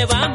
Ay, si